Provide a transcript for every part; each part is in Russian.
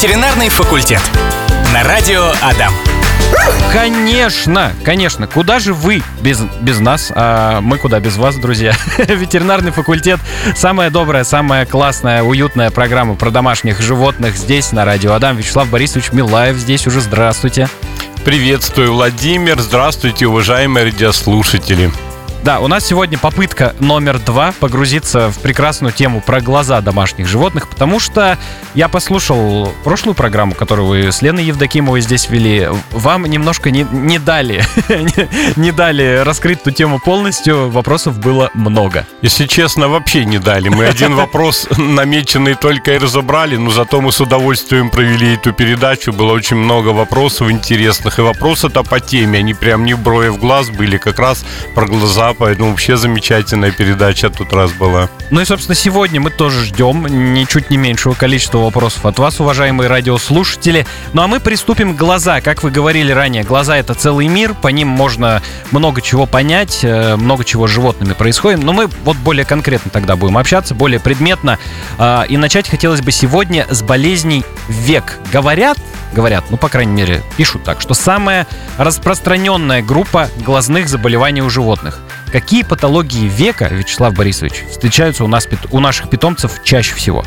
Ветеринарный факультет. На радио Адам. Конечно, конечно. Куда же вы без, без нас? А мы куда без вас, друзья? Ветеринарный факультет. Самая добрая, самая классная, уютная программа про домашних животных здесь, на радио Адам. Вячеслав Борисович Милаев здесь уже. Здравствуйте. Приветствую, Владимир. Здравствуйте, уважаемые радиослушатели. Да, у нас сегодня попытка номер два погрузиться в прекрасную тему про глаза домашних животных, потому что я послушал прошлую программу, которую вы с Леной Евдокимовой здесь вели. Вам немножко не, не дали, не дали раскрыть ту тему полностью, вопросов было много. Если честно, вообще не дали. Мы один вопрос намеченный только и разобрали, но зато мы с удовольствием провели эту передачу. Было очень много вопросов интересных, и вопросы-то по теме, они прям не брови в глаз были, как раз про глаза поэтому вообще замечательная передача тут раз была. Ну и, собственно, сегодня мы тоже ждем ничуть не меньшего количества вопросов от вас, уважаемые радиослушатели. Ну а мы приступим к глаза. Как вы говорили ранее, глаза — это целый мир, по ним можно много чего понять, э, много чего с животными происходит. Но мы вот более конкретно тогда будем общаться, более предметно. А, и начать хотелось бы сегодня с болезней век. Говорят, говорят, ну, по крайней мере, пишут так, что самая распространенная группа глазных заболеваний у животных. Какие патологии века, Вячеслав Борисович, встречаются у, нас, у наших питомцев чаще всего?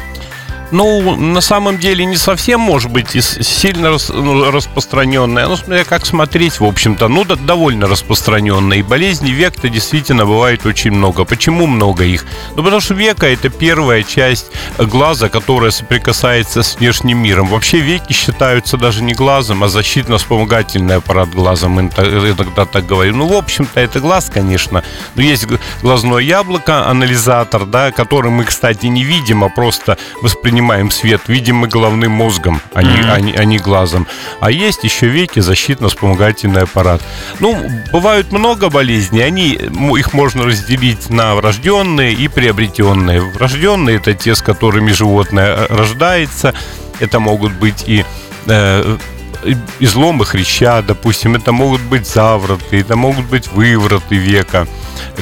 Ну, на самом деле не совсем, может быть, сильно рас, ну, распространенная. Ну, смотря как смотреть, в общем-то, ну, да, довольно распространенная. И болезни века действительно бывает очень много. Почему много их? Ну, потому что века – это первая часть глаза, которая соприкасается с внешним миром. Вообще веки считаются даже не глазом, а защитно-вспомогательный аппарат глаза. Мы иногда так говорим. Ну, в общем-то, это глаз, конечно. Но есть глазное яблоко, анализатор, да, который мы, кстати, не видим, а просто воспринимаем воспринимаем свет, видим мы головным мозгом, а не, а не, а не глазом. А есть еще веки, защитно-вспомогательный аппарат. Ну, бывают много болезней, они, их можно разделить на врожденные и приобретенные. Врожденные это те, с которыми животное э, рождается. Это могут быть и э, изломы хряща, допустим, это могут быть завроты, это могут быть вывороты века,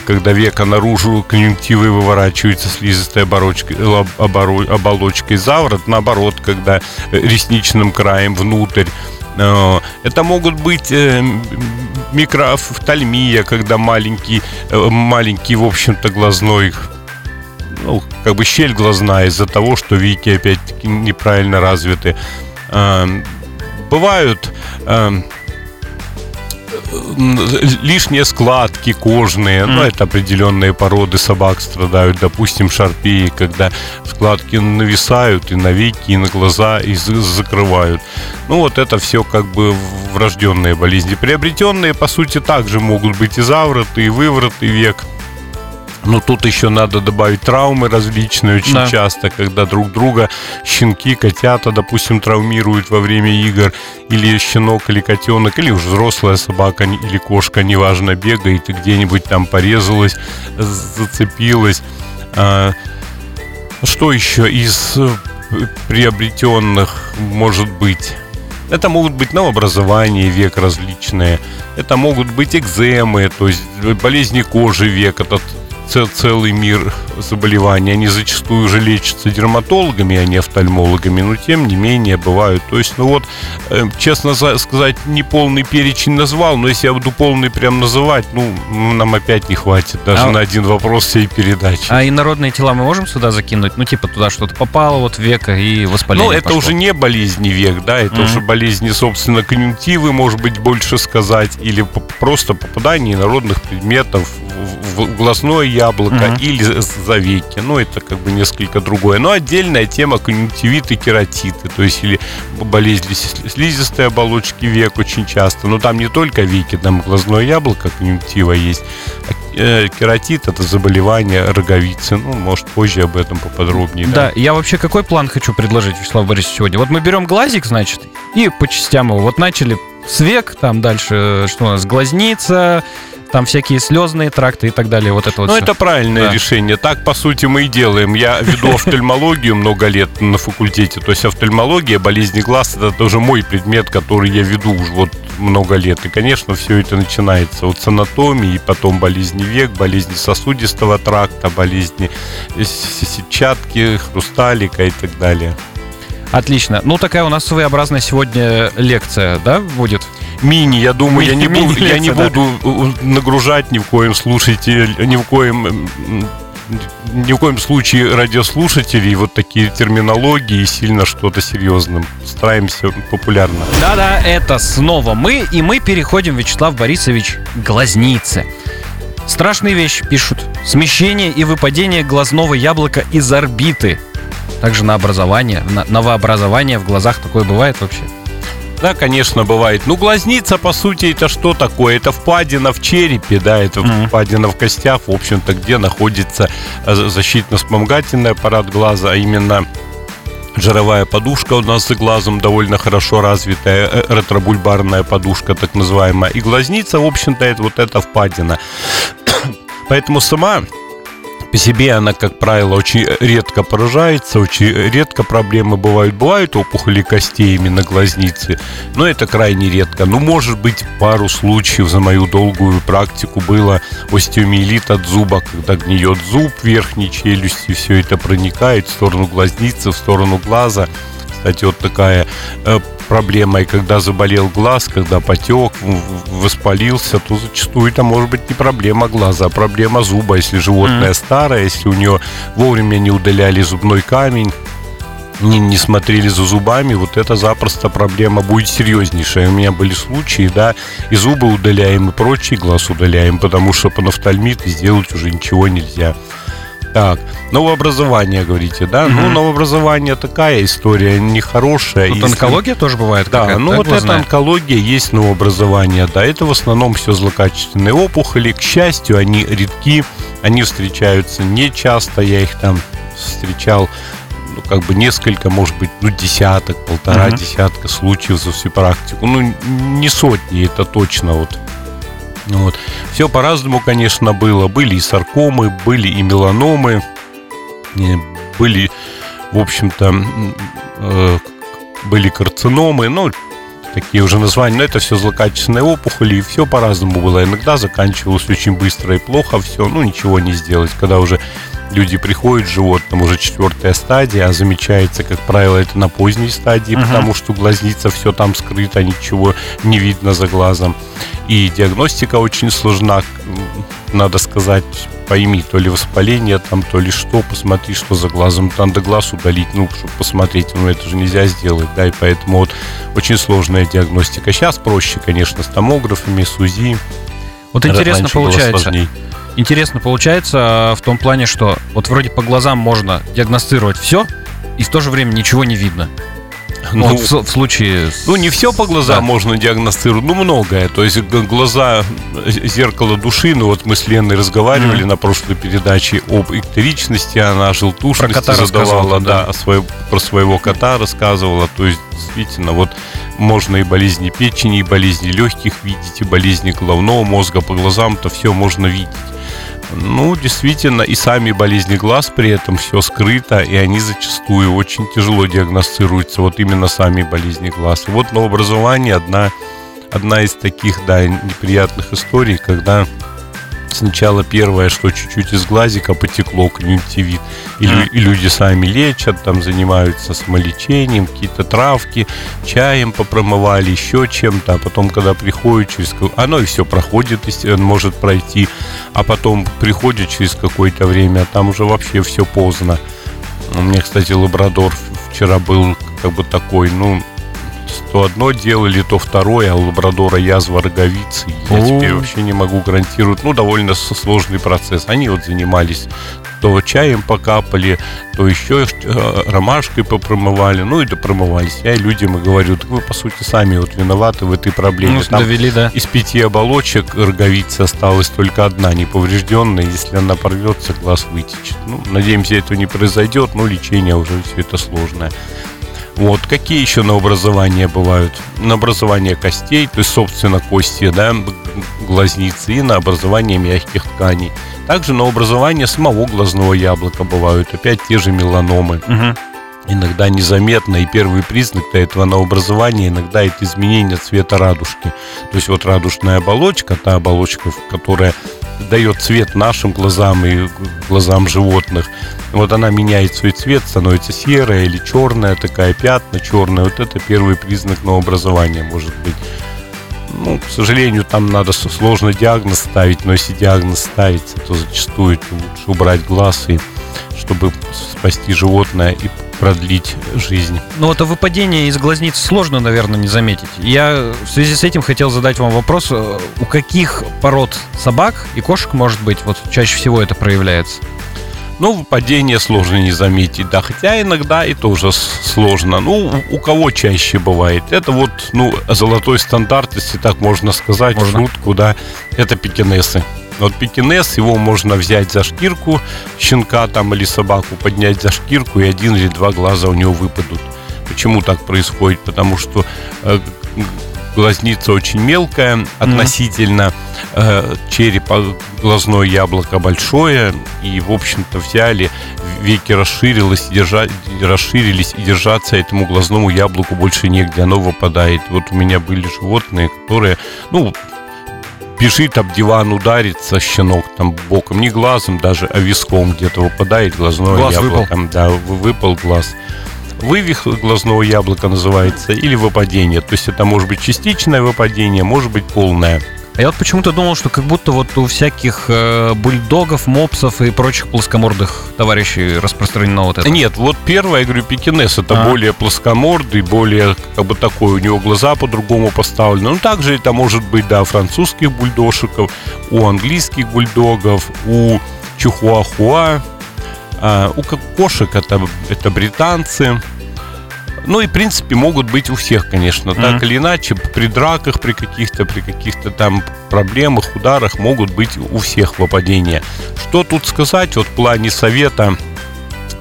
когда века наружу конъюнктивы выворачиваются слизистой оборочкой, оболочкой. Заворот, наоборот, когда ресничным краем внутрь. Э, это могут быть э, микрофтальмия, когда маленький, э, маленький, в общем-то, глазной ну, как бы щель глазная из-за того, что веки опять-таки неправильно развиты бывают э, лишние складки кожные, mm. ну, это определенные породы собак страдают, допустим, шарпеи, когда складки нависают и на веки, и на глаза, и закрывают. Ну, вот это все как бы врожденные болезни. Приобретенные, по сути, также могут быть и завороты, и вывороты век. Но тут еще надо добавить травмы различные очень да. часто, когда друг друга щенки, котята, допустим, травмируют во время игр, или щенок, или котенок, или уж взрослая собака, или кошка, неважно, бегает и где-нибудь там порезалась, зацепилась. А, что еще из э, приобретенных может быть? Это могут быть новообразования век различные. Это могут быть экземы, то есть болезни кожи век. Это целый мир заболеваний. Они зачастую уже лечатся дерматологами, а не офтальмологами, но тем не менее бывают. То есть, ну вот, э, честно сказать, не полный перечень назвал, но если я буду полный прям называть, ну, нам опять не хватит даже а... на один вопрос всей передачи. А инородные тела мы можем сюда закинуть? Ну, типа туда что-то попало, вот века и воспаление Ну, это пошло. уже не болезни век, да, это mm-hmm. уже болезни, собственно, конъюнктивы, может быть, больше сказать, или просто попадание инородных предметов в глазное яблоко угу. или завеки. Ну, это как бы несколько другое. Но отдельная тема конъюнктивит и кератиты. То есть или болезни слизистой оболочки век очень часто. Но там не только веки, там глазное яблоко, конъюнктива есть. А э, кератит это заболевание роговицы. Ну, может, позже об этом поподробнее. Да, да, я вообще какой план хочу предложить, Вячеслав Борисович, сегодня? Вот мы берем глазик, значит, и по частям его. Вот начали с век, там дальше что у нас, глазница, там всякие слезные тракты и так далее. Вот это вот Ну, это правильное да. решение. Так, по сути, мы и делаем. Я веду офтальмологию много лет на факультете. То есть офтальмология, болезни глаз, это тоже мой предмет, который я веду уже вот много лет. И, конечно, все это начинается от с анатомии, потом болезни век, болезни сосудистого тракта, болезни сетчатки, хрусталика и так далее. Отлично. Ну, такая у нас своеобразная сегодня лекция, да, будет? Мини, я думаю, я не, Мини- буду, я не да. буду э, нагружать ни в коем слушатель, ни в коем м, ни в коем случае радиослушателей вот такие терминологии и сильно что-то серьезным. Стараемся популярно. Да-да, это снова мы, и мы переходим, Вячеслав Борисович, к глазнице. Страшные вещи пишут. Смещение и выпадение глазного яблока из орбиты. Также на образование, на новообразование в глазах такое бывает вообще. Да, конечно, бывает. Ну, глазница, по сути, это что такое? Это впадина в черепе, да, это Мгм. впадина в костях, в общем-то, где находится э, защитно-вспомогательный аппарат глаза, а именно жировая подушка у нас за глазом довольно хорошо развитая, э, ретробульбарная подушка, так называемая. И глазница, в общем-то, это вот эта впадина. Поэтому сама по себе она, как правило, очень редко поражается, очень редко проблемы бывают. Бывают опухоли костей именно глазницы, но это крайне редко. Ну, может быть, пару случаев за мою долгую практику было остеомиелит от зуба, когда гниет зуб верхней челюсти, все это проникает в сторону глазницы, в сторону глаза. Кстати, вот такая э, проблема, и когда заболел глаз, когда потек, воспалился, то зачастую это может быть не проблема глаза, а проблема зуба, если животное старое, если у нее вовремя не удаляли зубной камень, не, не смотрели за зубами, вот это запросто проблема будет серьезнейшая. У меня были случаи, да, и зубы удаляем, и прочий глаз удаляем, потому что по нафтальмит сделать уже ничего нельзя. Так, новообразование, говорите, да? Ну, Мгм. новообразование такая история нехорошая. Тут Если- онкология тоже бывает да, ну вот это онкология есть новообразование, да, это в основном все злокачественные опухоли, к счастью, они редки, они встречаются не часто, я их там встречал, ну, как бы несколько, может быть, ну, десяток, полтора Мгм. десятка случаев за всю практику, ну, не сотни, это точно вот. Вот. Все по-разному, конечно, было. Были и саркомы, были и меланомы, были, в общем-то, э, были карциномы, ну, такие уже названия, но это все злокачественные опухоли, и все по-разному было. Иногда заканчивалось очень быстро и плохо все, ну, ничего не сделать. Когда уже люди приходят с животным, уже четвертая стадия, а замечается, как правило, это на поздней стадии, Мгм. потому что глазница все там скрыто, ничего не видно за глазом. И диагностика очень сложна, надо сказать, пойми, то ли воспаление там, то ли что, посмотри, что за глазом, там надо глаз удалить, ну, чтобы посмотреть, ну, это же нельзя сделать, да, и поэтому вот очень сложная диагностика. Сейчас проще, конечно, с томографами, с УЗИ. Вот интересно получается. сложней. Интересно получается а, в том плане, что вот вроде по глазам можно диагностировать все, и в то же время ничего не видно. Ну, Ну, в, в случае... с- Ну, не все по глазам Да. можно диагностировать, ну, многое. То есть глаза э, зеркало души, ну, вот мы с Леной разговаривали Мгм. на прошлой передаче об эктеричности, она желтушности Про кота задавала, да, да. о своем- про своего кота рассказывала. То есть, действительно, вот можно и болезни печени, и болезни легких видеть, и болезни головного мозга по глазам-то все можно видеть. Ну, действительно, и сами болезни глаз при этом все скрыто, и они зачастую очень тяжело диагностируются, вот именно сами болезни глаз. И вот новообразование одна, одна из таких, да, неприятных историй, когда сначала первое, что чуть-чуть из глазика потекло, конъюнктивит, и, лю- и люди сами лечат, там занимаются самолечением, какие-то травки, чаем попромывали, еще чем-то, а потом, когда приходит через... Оно и все проходит, он может пройти, а потом приходит через какое-то время, а там уже вообще все поздно. У меня, кстати, лабрадор вчера был как бы такой, ну, то одно делали, то второе, а у лабрадора язва роговицы. Я О. теперь вообще не могу гарантировать. Ну, довольно сложный процесс. Они вот занимались то чаем покапали, то еще э, ромашкой попромывали, ну и допромывались. Я людям и говорю, так вы, по сути, сами вот виноваты в этой проблеме. Ну, Там довели, да. из пяти оболочек роговицы осталась только одна неповрежденная. Если она порвется, глаз вытечет. Ну, надеемся, этого не произойдет, но лечение уже все это сложное. Вот, какие еще новообразования бывают? На образование костей, то есть, собственно, кости, да, глазницы, и на образование мягких тканей. Также на образование самого глазного яблока бывают, опять те же меланомы Мгм. иногда незаметно, и первый признак этого новообразования иногда это изменение цвета радужки. То есть вот радужная оболочка, та оболочка, которая дает цвет нашим глазам и глазам животных. Вот она меняет свой цвет, становится серая или черная, такая пятна черная. Вот это первый признак новообразования может быть. Ну, к сожалению, там надо сложно диагноз ставить, но если диагноз ставится, то зачастую лучше убрать глаз, и, чтобы спасти животное и продлить жизнь. Ну вот а выпадение из глазниц сложно, наверное, не заметить. Я в связи с этим хотел задать вам вопрос, э, у каких пород собак и кошек, может быть, вот чаще всего это проявляется? Ну, выпадение сложно не заметить, да, хотя иногда и тоже сложно. Ну, у кого чаще бывает? Это вот, ну, золотой стандарт, если так можно сказать, можно. шутку, да, это пекинесы. Вот пекинес, его можно взять за шкирку щенка там или собаку, поднять за шкирку, и один или два глаза у него выпадут. Почему так происходит? Потому что э, глазница очень мелкая относительно э, черепа, глазное яблоко большое, и, в общем-то, взяли, веки расширилось, держа, расширились, и держаться этому глазному яблоку больше негде, оно выпадает. Вот у меня были животные, которые, ну, бежит об диван, ударится щенок там боком, не глазом даже, а виском где-то выпадает глазное глаз яблоко. Выпал. Да, выпал глаз. Вывих глазного яблока называется или выпадение. То есть это может быть частичное выпадение, может быть полное. А я вот почему-то думал, что как будто вот у всяких э, бульдогов, мопсов и прочих плоскомордых товарищей распространено вот это. Нет, вот первое, я говорю, пекинес, это а. более плоскомордый, более как бы такой, у него глаза по-другому поставлены. Ну, также это может быть, да, французских бульдожиков, у английских бульдогов, у чихуахуа, а, у кошек это, это британцы, ну и, в принципе, могут быть у всех, конечно, mm-hmm. так или иначе, при драках, при каких-то, при каких-то там проблемах, ударах могут быть у всех выпадения. Что тут сказать вот в плане совета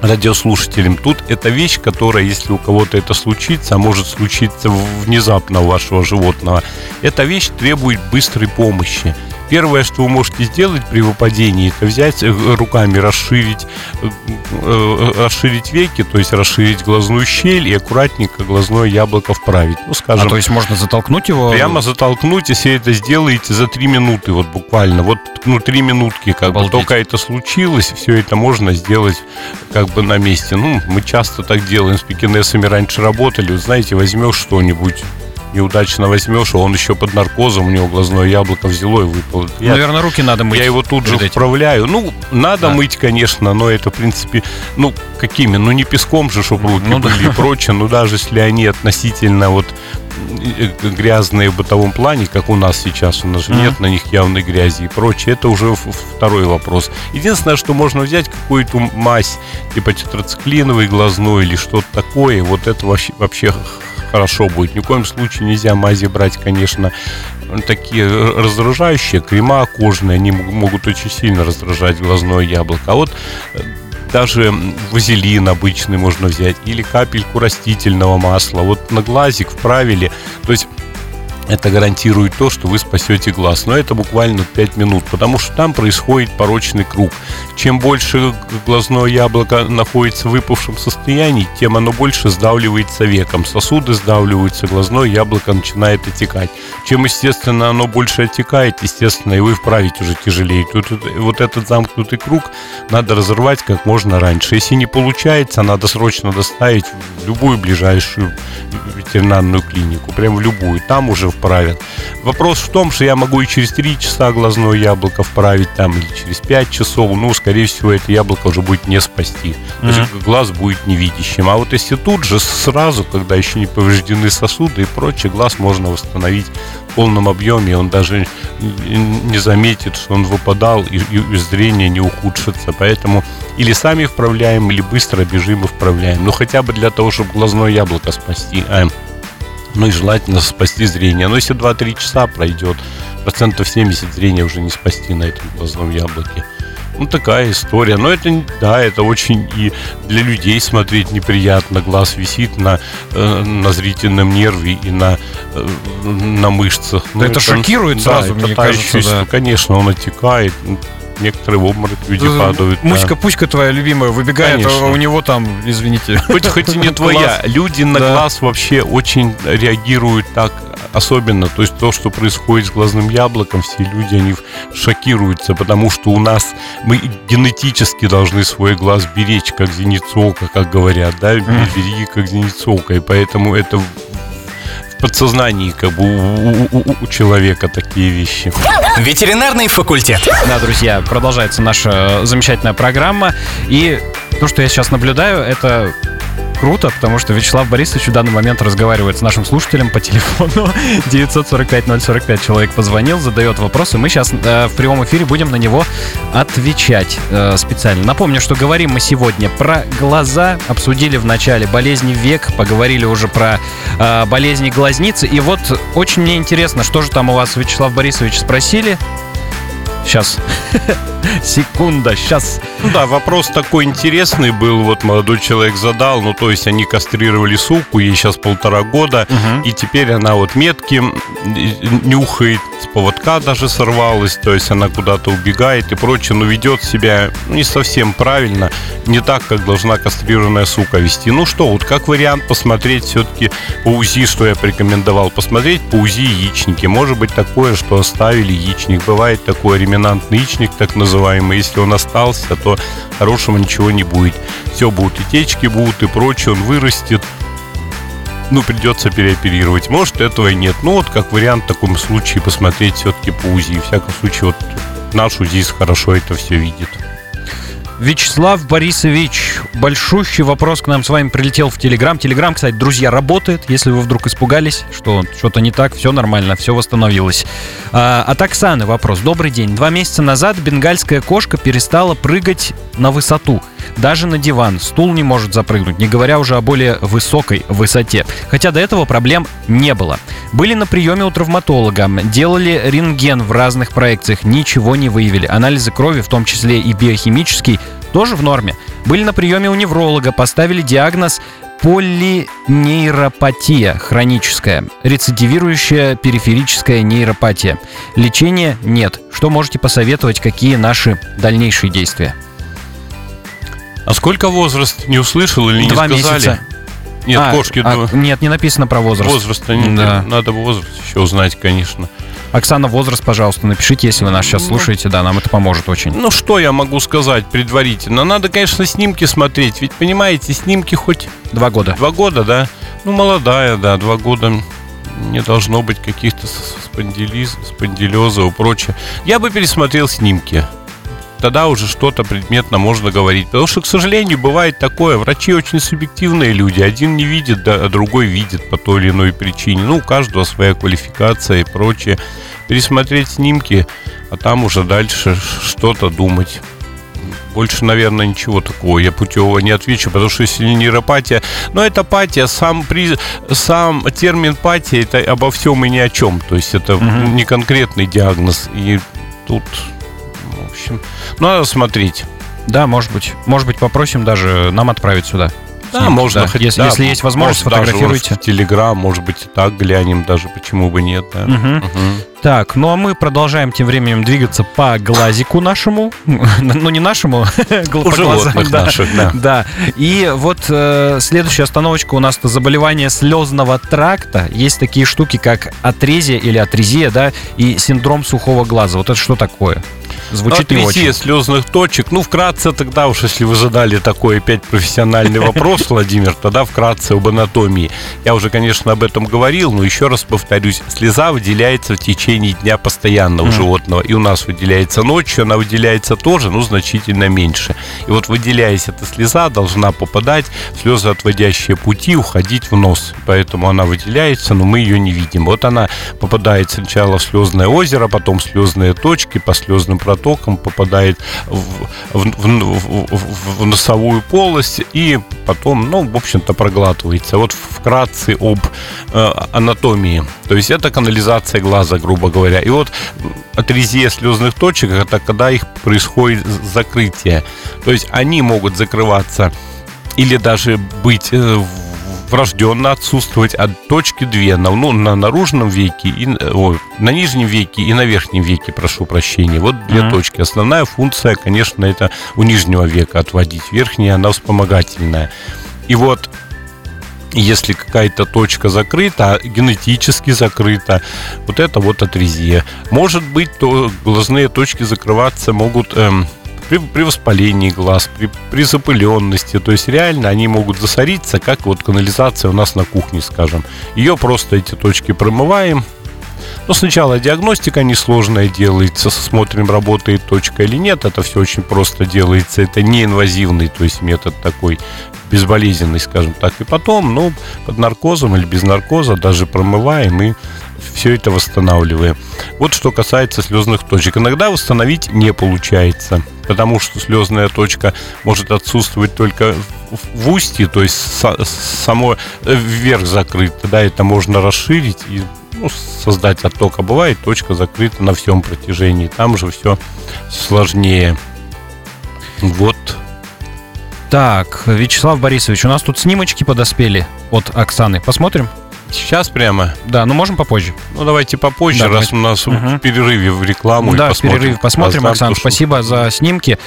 радиослушателям. Тут это вещь, которая, если у кого-то это случится, а может случиться внезапно у вашего животного, эта вещь требует быстрой помощи. Первое, что вы можете сделать при выпадении, это взять э, руками, расширить, э, э, расширить веки, то есть расширить глазную щель и аккуратненько глазное яблоко вправить. Ну, скажем. А то есть можно затолкнуть его? Прямо затолкнуть, если это сделаете за 3 минуты, вот буквально. Вот, ну, 3 минутки, как Обалдеть. бы только это случилось, все это можно сделать как бы на месте. Ну, мы часто так делаем с пекинесами раньше работали. Вот, знаете, возьмешь что-нибудь неудачно возьмешь, а он еще под наркозом, у него глазное яблоко взяло и выпало. Я, Наверное, руки надо мыть. Я его тут же этим. вправляю. Ну, надо да. мыть, конечно, но это, в принципе, ну, какими? Ну, не песком же, чтобы руки ну, были да. и прочее, но даже если они относительно вот э, грязные в бытовом плане, как у нас сейчас, у нас же mm-hmm. нет на них явной грязи и прочее, это уже второй вопрос. Единственное, что можно взять какую-то мазь, типа тетрациклиновый глазной или что-то такое, вот это вообще, вообще хорошо будет. Ни в коем случае нельзя мази брать, конечно, такие раздражающие, крема кожные, они могут очень сильно раздражать глазное яблоко. А вот э, даже вазелин обычный можно взять или капельку растительного масла. Вот на глазик вправили. То есть это гарантирует то, что вы спасете глаз. Но это буквально 5 минут, потому что там происходит порочный круг. Чем больше глазное яблоко находится в выпавшем состоянии, тем оно больше сдавливается веком. Сосуды сдавливаются, глазное яблоко начинает отекать. Чем, естественно, оно больше отекает, естественно, и вы вправить уже тяжелее. Тут вот этот замкнутый круг надо разорвать как можно раньше. Если не получается, надо срочно доставить в любую ближайшую ветеринарную клинику, прям в любую. Там уже вправят. Вопрос в том, что я могу и через 3 часа глазное яблоко вправить, там, или через 5 часов, ну, скорее всего, это яблоко уже будет не спасти. То mm-hmm. глаз будет невидящим. А вот если тут же сразу, когда еще не повреждены сосуды и прочее, глаз можно восстановить в полном объеме, он даже не заметит, что он выпадал, и, и зрение не ухудшится. Поэтому или сами вправляем, или быстро бежим и вправляем. Ну, хотя бы для того, чтобы глазное яблоко спасти. А, ну и желательно спасти зрение. Но если 2-3 часа пройдет, процентов 70 зрения уже не спасти на этом глазном яблоке. Ну, такая история. Но это, да, это очень и для людей смотреть неприятно. Глаз висит на, э, на зрительном нерве и на, э, на мышцах. Ну, это, это шокирует сразу, это мне кажется, да. Конечно, он отекает некоторые в обморок люди падают. Муська, да. пуська твоя любимая выбегает, а у него там, извините. Хоть, хоть и не твоя, люди на глаз вообще очень реагируют так особенно, то есть то, что происходит с глазным яблоком, все люди, они шокируются, потому что у нас мы генетически должны свой глаз беречь, как зеницу ока, как говорят, да, береги как зеницу ока, и поэтому это подсознании как бы у, у, у человека такие вещи. Ветеринарный факультет. Да, друзья, продолжается наша замечательная программа. И то, что я сейчас наблюдаю, это круто, потому что Вячеслав Борисович в данный момент разговаривает с нашим слушателем по телефону 945-045. Человек позвонил, задает вопросы. Мы сейчас э, в прямом эфире будем на него отвечать э, специально. Напомню, что говорим мы сегодня про глаза. Обсудили в начале болезни век, поговорили уже про э, болезни глазницы. И вот очень мне интересно, что же там у вас, Вячеслав Борисович, спросили. Сейчас. Секунда, сейчас. Ну да, вопрос такой интересный был. Вот молодой человек задал. Ну, то есть они кастрировали суку, ей сейчас полтора года. Угу. И теперь она вот метки нюхает, с поводка даже сорвалась. То есть она куда-то убегает и прочее. Но ведет себя не совсем правильно. Не так, как должна кастрированная сука вести. Ну что, вот как вариант посмотреть все-таки по УЗИ, что я порекомендовал. Посмотреть по УЗИ яичники. Может быть такое, что оставили яичник. Бывает такой реминантный яичник, так называемый называемый. Если он остался, то хорошего ничего не будет. Все будут и будут и прочее, он вырастет. Ну, придется переоперировать. Может, этого и нет. Ну, вот как вариант в таком случае посмотреть все-таки по УЗИ. В всяком случае, вот наш УЗИ хорошо это все видит. Вячеслав Борисович, большущий вопрос к нам с вами прилетел в Телеграм. Телеграм, кстати, друзья, работает. Если вы вдруг испугались, что что-то не так, все нормально, все восстановилось. А, от Оксаны вопрос. Добрый день. Два месяца назад бенгальская кошка перестала прыгать на высоту. Даже на диван стул не может запрыгнуть, не говоря уже о более высокой высоте. Хотя до этого проблем не было. Были на приеме у травматолога, делали рентген в разных проекциях, ничего не выявили. Анализы крови, в том числе и биохимический, тоже в норме. Были на приеме у невролога, поставили диагноз полинейропатия хроническая, рецидивирующая периферическая нейропатия. Лечения нет. Что можете посоветовать, какие наши дальнейшие действия? А сколько возраст? Не услышал или Два не сказали? месяца. Нет, А, кошки. а, два- нет, не написано про возраст. Возраста не Да. Надо возраст еще узнать, конечно. Оксана, возраст, пожалуйста, напишите, если вы нас сейчас слушаете. Да, нам это поможет очень. Ну, что я могу сказать предварительно? Надо, конечно, снимки смотреть. Ведь, понимаете, снимки хоть Два года. два года, да? Ну, молодая, да, два года не должно быть каких-то спондилиз, спондилеза и прочее. Я бы пересмотрел снимки. Тогда уже что-то предметно можно говорить. Потому что, к сожалению, бывает такое. Врачи очень субъективные люди. Один не видит, а другой видит по той или иной причине. Ну, у каждого своя квалификация и прочее. Пересмотреть снимки, а там уже дальше что-то думать. Больше, наверное, ничего такого я путевого не отвечу, потому что если нейропатия... Но это патия, сам, при, сам термин патия, это обо всем и ни о чем. То есть это Мгм. не конкретный диагноз. И тут, общем, надо смотреть. Да, может быть. Может быть, попросим даже нам отправить сюда. Да, Снимки, можно да. хоть- Если, да, если есть возможность, может, даже фотографируйте. в Телеграм, может быть, и так глянем даже, почему бы нет, да. Мгм. Мгм. Так, ну а мы продолжаем тем временем двигаться по глазику нашему. Ну, не нашему, по глазам, да. наших, да. Да. И вот э, следующая остановочка у нас это заболевание слезного тракта. Есть такие штуки, как атрезия или атрезия, да, и синдром сухого глаза. Вот это что такое? Звучит не Атрезия очень. слезных точек. Ну, вкратце тогда уж, если вы задали такой опять профессиональный вопрос, Владимир, тогда вкратце об анатомии. Я уже, конечно, об этом говорил, но еще раз повторюсь. Слеза выделяется в течение дня постоянно у животного. И у нас выделяется ночью, она выделяется тоже, но значительно меньше. И вот выделяясь эта слеза, должна попадать в слезоотводящие пути, уходить в нос. Поэтому она выделяется, но мы ее не видим. Вот она попадает сначала в слезное озеро, потом в слезные точки, по слезным протокам попадает в, в- в- в- в носовую полость и потом, ну, в общем-то, проглатывается. Вот вкратце об э, анатомии. То есть это канализация глаза, грубо говоря. И вот атрезия слезных точек это когда их происходит закрытие. То есть они могут закрываться или даже быть э, в- врожденно отсутствовать от точки две, на, ну, на наружном веке, и, ой, на нижнем веке и на верхнем веке, прошу прощения. Вот две Мгм. точки. Основная функция, конечно, это у нижнего века отводить. Верхняя, она вспомогательная. И вот если какая-то точка закрыта, генетически закрыта, вот это вот атрезия. Может быть, то глазные точки закрываться могут эм, при, при воспалении глаз, при, при запыленности. То есть реально они могут засориться, как вот канализация у нас на кухне, скажем. Ее просто эти точки промываем, но сначала диагностика несложная делается, смотрим, работает точка или нет. Это все очень просто делается. Это неинвазивный, то есть метод такой безболезненный, скажем так. И потом, ну, под наркозом или без наркоза даже промываем и все это восстанавливаем. Вот что касается слезных точек. Иногда восстановить не получается, потому что слезная точка может отсутствовать только в устье, то есть само э, вверх закрыт. Тогда это можно расширить и ну, создать отток. А бывает точка закрыта на всем протяжении. Там же все сложнее. Вот. Так, Вячеслав Борисович, у нас тут снимочки подоспели от Оксаны. Посмотрим? Сейчас прямо? Да, ну можем попозже. Ну давайте попозже, да, раз давайте. у нас угу. в перерыве в рекламу. Да, в перерыве посмотрим, Оксана. Спасибо за снимки.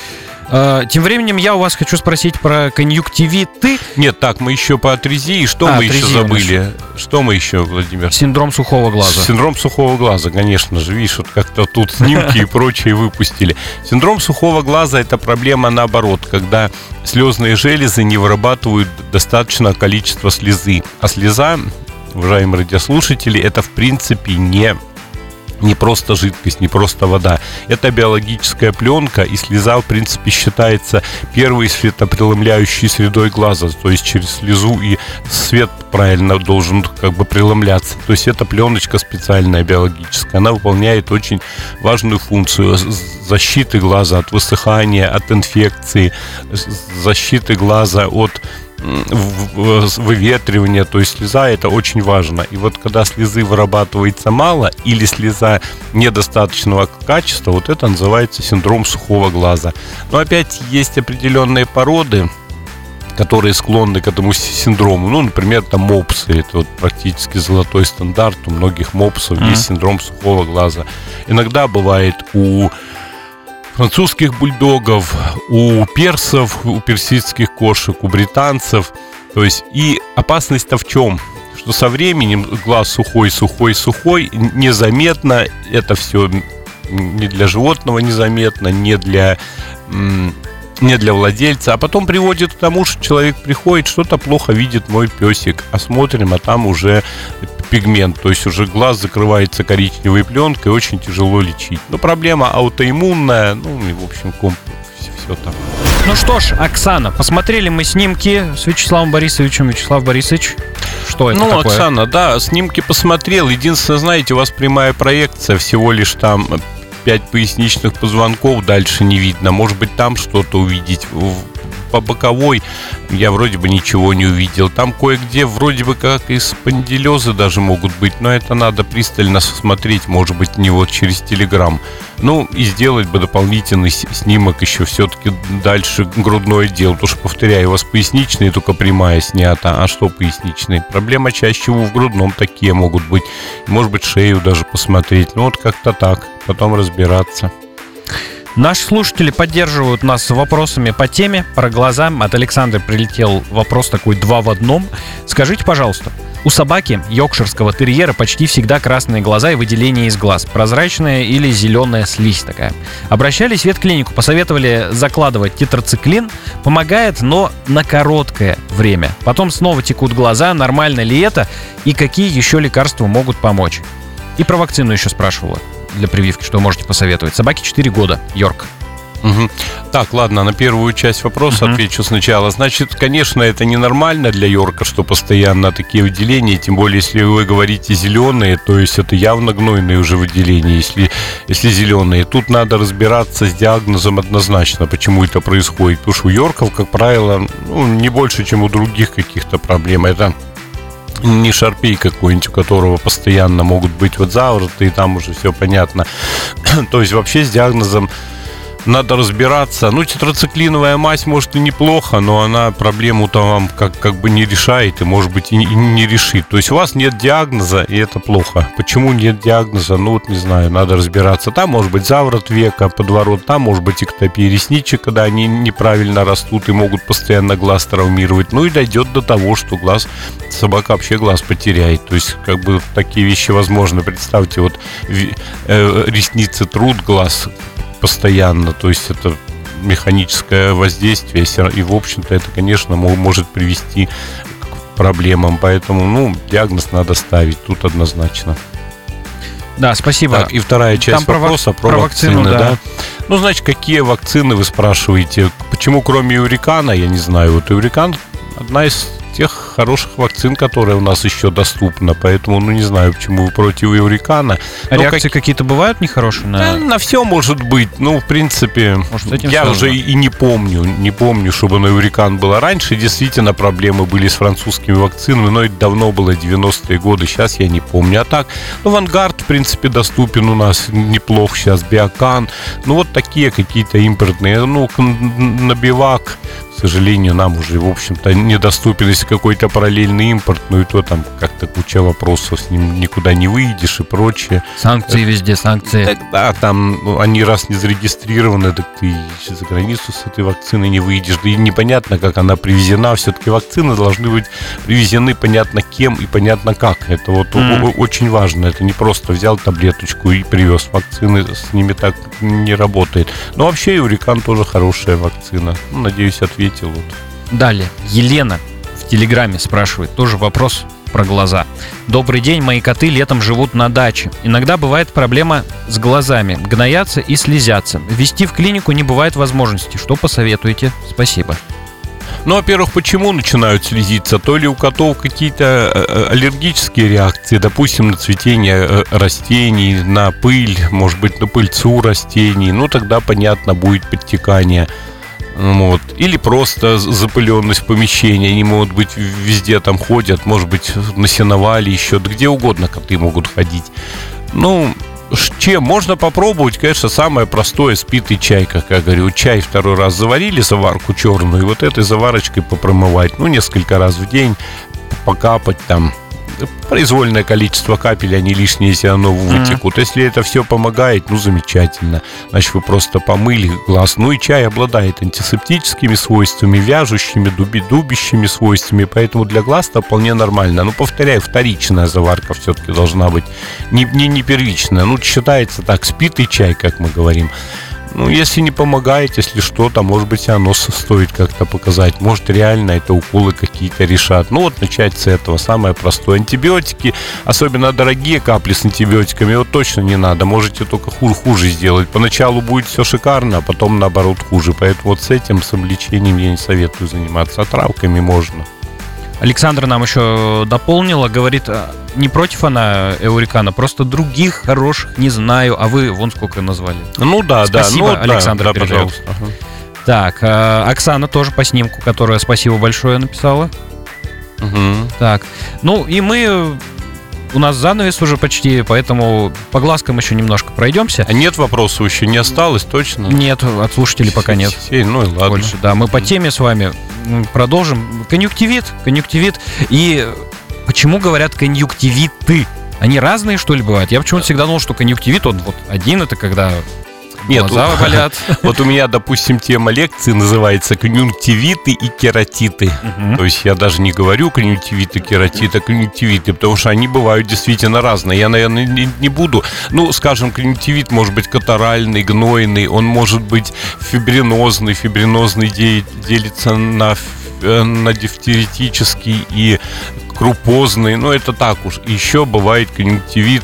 Э, тем временем я у вас хочу спросить про конъюнктивиты. Нет, так, мы еще по атрезии. Что а, мы еще забыли? Что мы еще, Владимир? Синдром сухого глаза. Синдром сухого глаза, конечно же. Видишь, вот как-то тут снимки и прочее выпустили. Синдром сухого глаза – это проблема наоборот, когда слезные железы не вырабатывают достаточное количество слезы. А слеза, уважаемые радиослушатели, это в принципе не не просто жидкость, не просто вода. Это биологическая пленка, и слеза, в принципе, считается первой светопреломляющей средой глаза. То есть через слезу и свет правильно должен как бы преломляться. То есть эта пленочка специальная биологическая. Она выполняет очень важную функцию защиты глаза от высыхания, от инфекции, защиты глаза от выветривание, то есть слеза это очень важно. И вот когда слезы вырабатывается мало или слеза недостаточного качества, вот это называется синдром сухого глаза. Но опять есть определенные породы, которые склонны к этому синдрому. Ну, например, там мопсы. Это вот практически золотой стандарт. У многих мопсов mm-hmm. есть синдром сухого глаза. Иногда бывает у французских бульдогов, у персов, у персидских кошек, у британцев. То есть и опасность-то в чем? Что со временем глаз сухой, сухой, сухой, незаметно, это все не для животного незаметно, не для не для владельца, а потом приводит к тому, что человек приходит, что-то плохо видит мой песик, а смотрим, а там уже пигмент, то есть уже глаз закрывается коричневой пленкой, очень тяжело лечить. Но проблема аутоиммунная, ну и в общем комп все там. Ну что ж, Оксана, посмотрели мы снимки с Вячеславом Борисовичем. Вячеслав Борисович, что это Ну, такое? Оксана, да, снимки посмотрел. Единственное, знаете, у вас прямая проекция, всего лишь там 5 поясничных позвонков дальше не видно. Может быть, там что-то увидеть. По боковой я вроде бы ничего не увидел. Там кое-где вроде бы как и спондилезы даже могут быть, но это надо пристально смотреть, может быть, не вот через телеграм. Ну, и сделать бы дополнительный снимок еще все-таки дальше грудное дело. Потому что, повторяю, у вас поясничные только прямая снята. А что поясничные? Проблема чаще всего в грудном такие могут быть. Может быть, шею даже посмотреть. Ну, вот как-то так потом разбираться. Наши слушатели поддерживают нас вопросами по теме про глаза. От Александра прилетел вопрос такой два в одном. Скажите, пожалуйста, у собаки йоркширского терьера почти всегда красные глаза и выделение из глаз. Прозрачная или зеленая слизь такая. Обращались в ветклинику, посоветовали закладывать тетрациклин. Помогает, но на короткое время. Потом снова текут глаза. Нормально ли это? И какие еще лекарства могут помочь? И про вакцину еще спрашивала для прививки, что вы можете посоветовать? Собаке 4 года, Йорк. Угу. Так, ладно, на первую часть вопроса угу. отвечу сначала. Значит, конечно, это ненормально для Йорка, что постоянно такие выделения, тем более, если вы говорите зеленые, то есть это явно гнойные уже выделения, если, если зеленые. Тут надо разбираться с диагнозом однозначно, почему это происходит. Потому что у Йорков, как правило, ну, не больше, чем у других каких-то проблем. Это не шарпей какой-нибудь, у которого постоянно могут быть вот завороты, и там уже все понятно. То есть вообще с диагнозом надо разбираться. Ну, тетрациклиновая мазь, может, и неплохо, но она проблему-то вам как, как бы не решает и, может быть, и не, и не решит. То есть у вас нет диагноза, и это плохо. Почему нет диагноза? Ну, вот не знаю, надо разбираться. Там может быть заворот века, подворот, там может быть эктопия ресничек, когда они неправильно растут и могут постоянно глаз травмировать. Ну, и дойдет до того, что глаз, собака вообще глаз потеряет. То есть, как бы, такие вещи возможны. Представьте, вот э, ресницы труд глаз постоянно, то есть это механическое воздействие, и, в общем-то, это, конечно, может привести к проблемам, поэтому, ну, диагноз надо ставить тут однозначно. Да, спасибо. Так, и вторая часть Там вопроса про, про вакцины, вакцину, да. да. Ну, значит, какие вакцины вы спрашиваете? Почему кроме Юрикана, я не знаю, вот Юрикан одна из тех хороших вакцин, которые у нас еще доступны. Поэтому, ну, не знаю, почему вы против Еврикана. А реакции как... какие-то бывают нехорошие? На... Да, на все может быть. Ну, в принципе, может, я сложно. уже и не помню. Не помню, чтобы на Еврикан было раньше. Действительно, проблемы были с французскими вакцинами, но это давно было, 90-е годы. Сейчас я не помню. А так, ну, Вангард, в принципе, доступен у нас неплохо сейчас. Биокан. Ну, вот такие какие-то импортные. Ну, на бивак сожалению, нам уже, в общем-то, недоступен, если какой-то параллельный импорт, ну и то там как-то куча вопросов, с ним никуда не выйдешь и прочее. Санкции везде, санкции. Да, там ну, они раз не зарегистрированы, так ты за границу с этой вакциной не выйдешь. Да и непонятно, как она привезена. Все-таки вакцины должны быть привезены понятно кем и понятно как. Это вот mm. очень важно. Это не просто взял таблеточку и привез. Вакцины с ними так не работает. Но вообще Юрикан тоже хорошая вакцина. Ну, надеюсь, ответил ответил. Вот. Далее. Елена в Телеграме спрашивает. Тоже вопрос про глаза. Добрый день, мои коты летом живут на даче. Иногда бывает проблема с глазами, гноятся и слезятся. Вести в клинику не бывает возможности. Что посоветуете? Спасибо. Ну, во-первых, почему начинают слезиться? То ли у котов какие-то э, э, аллергические реакции, допустим, на цветение э, растений, на пыль, может быть, на пыльцу растений. Ну, тогда, понятно, будет подтекание. Вот. Или просто запыленность помещения. Они могут быть везде там ходят, может быть, на сеновале еще, да где угодно коты могут ходить. Ну, чем можно попробовать, конечно, самое простое спитый чай, как я говорю. Чай второй раз заварили, заварку черную, и вот этой заварочкой попромывать, ну, несколько раз в день, покапать там произвольное количество капель, они лишние, если оно вытекут. Mm-hmm. Если это все помогает, ну, замечательно. Значит, вы просто помыли глаз. Ну, и чай обладает антисептическими свойствами, вяжущими, дуби, дубящими свойствами, поэтому для глаз это вполне нормально. Ну, повторяю, вторичная заварка все-таки должна быть, не, не, не первичная. Ну, считается так, спитый чай, как мы говорим. Ну, если не помогает, если что-то, может быть, оно стоит как-то показать. Может, реально это уколы какие-то решат. Ну, вот начать с этого. Самое простое. Антибиотики, особенно дорогие капли с антибиотиками, вот точно не надо. Можете только хуже, хуже сделать. Поначалу будет все шикарно, а потом, наоборот, хуже. Поэтому вот с этим, с облегчением я не советую заниматься. А травками можно. Александра нам еще дополнила, говорит, не против она Эурикана, просто других хороших не знаю, а вы вон сколько назвали. Ну да, спасибо, да. Спасибо, ну, Александр, да, да, пожалуйста. Ага. Так, а, Оксана тоже по снимку, которая спасибо большое написала. Угу. Так, ну и мы у нас занавес уже почти, поэтому по глазкам еще немножко пройдемся. А нет вопросов еще не осталось, точно? Нет, от слушателей пока нет. Сетей, ну и ладно. Больше, да, мы по теме с вами продолжим. Конъюнктивит, конъюнктивит. И почему говорят конъюнктивиты? Они разные, что ли, бывают? Я почему-то всегда думал, что конъюнктивит, он вот один, это когда нет, глаза болят. Вот у меня, допустим, тема лекции называется конъюнктивиты и кератиты. Угу. То есть я даже не говорю конъюнктивиты, кератиты, а конъюнктивиты, потому что они бывают действительно разные. Я, наверное, не, не буду. Ну, скажем, конъюнктивит может быть катаральный, гнойный, он может быть фибринозный. Фибринозный делится на на дифтеритический и крупозный, ну это так уж. Еще бывает конъюнктивит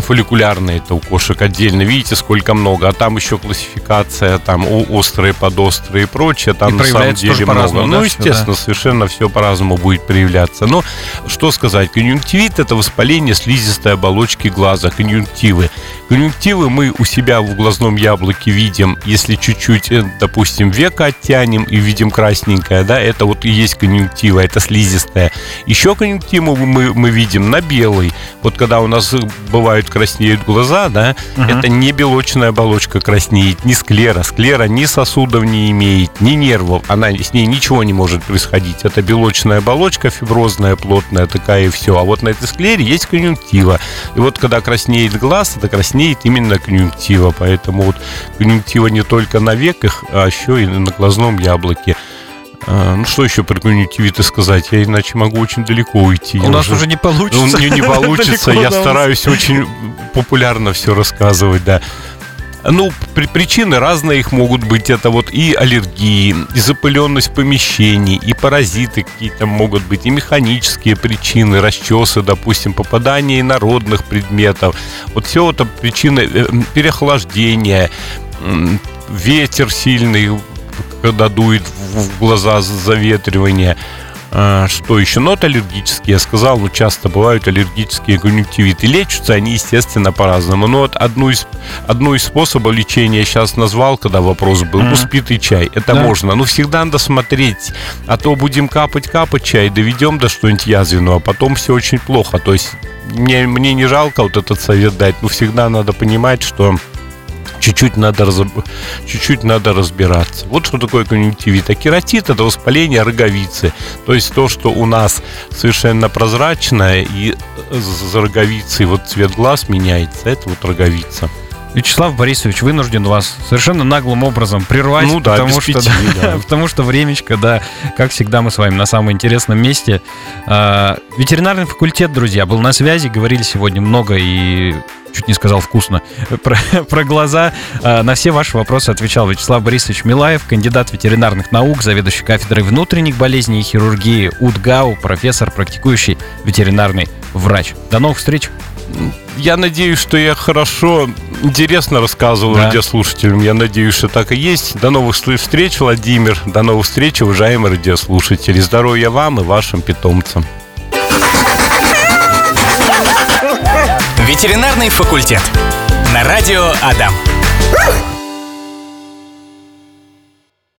фолликулярные это у кошек отдельно. Видите, сколько много. А там еще классификация, там острые, подострые и прочее. Там и на самом деле много. Да, ну, естественно, да? совершенно все по-разному будет проявляться. Но что сказать? Конъюнктивит это воспаление слизистой оболочки глаза, конъюнктивы. Конъюнктивы мы у себя в глазном яблоке видим, если чуть-чуть, э, допустим, века оттянем и видим красненькое, да, это вот и есть конъюнктива, это слизистая. Еще конъюнктиву мы, мы видим на белый. Вот когда у нас бывает бывают краснеют глаза, да, Мгм. это не белочная оболочка краснеет, не склера. Склера ни сосудов не имеет, ни нервов. Она с ней ничего не может происходить. Это белочная оболочка фиброзная, плотная такая и все. А вот на этой склере есть конъюнктива. И вот когда краснеет глаз, это краснеет именно конъюнктива. Поэтому вот конъюнктива не только на веках, а еще и на глазном яблоке. А, Ну, что еще про конъюнктивиты сказать? Я иначе могу очень далеко уйти. У Я нас уже не получится. ну, мне не получится, я стараюсь очень популярно все рассказывать, да. Ну, при- причины разные их могут быть. Это вот и аллергии, и запыленность помещений, и паразиты какие-то могут быть, и механические причины, расчесы, допустим, попадание инородных предметов. Вот все это причины э, переохлаждения, ветер сильный, когда дует в глаза заветривание. А, Что еще? Ну, вот аллергические, я сказал, ну, часто бывают аллергические конъюнктивиты. Лечатся они, естественно, по-разному. Но вот одну из, одну из способов лечения я сейчас назвал, когда вопрос был, Мгм. ну, спитый чай. Это Да. можно. Ну, всегда надо смотреть. А то будем капать-капать чай, доведем до что-нибудь язвенного, а потом все очень плохо. То есть мне, мне не жалко вот этот совет дать, но всегда надо понимать, что чуть-чуть надо, разоб- чуть-чуть надо разбираться. Вот что такое конъюнктивит. А кератит – это воспаление роговицы. То есть то, что у нас совершенно прозрачное, и за роговицей вот цвет глаз меняется, это вот роговица. Вячеслав Борисович вынужден вас совершенно наглым образом прервать, Ну да, потому что, пяти, да. потому что времечко, да, как всегда мы с вами на самом интересном месте. А, ветеринарный факультет, друзья, был на связи, говорили сегодня много и чуть не сказал вкусно, про, про глаза. А, на все ваши вопросы отвечал Вячеслав Борисович Милаев, кандидат ветеринарных наук, заведующий кафедрой внутренних болезней и хирургии УДГАУ, профессор, практикующий ветеринарный врач. До новых встреч! Я надеюсь, что я хорошо, интересно рассказывал Да. радиослушателям. Я надеюсь, что так и есть. До новых встр- встреч, Владимир. До новых встреч, уважаемые радиослушатели. Здоровья вам и вашим питомцам. Ветеринарный факультет. На радио Адам.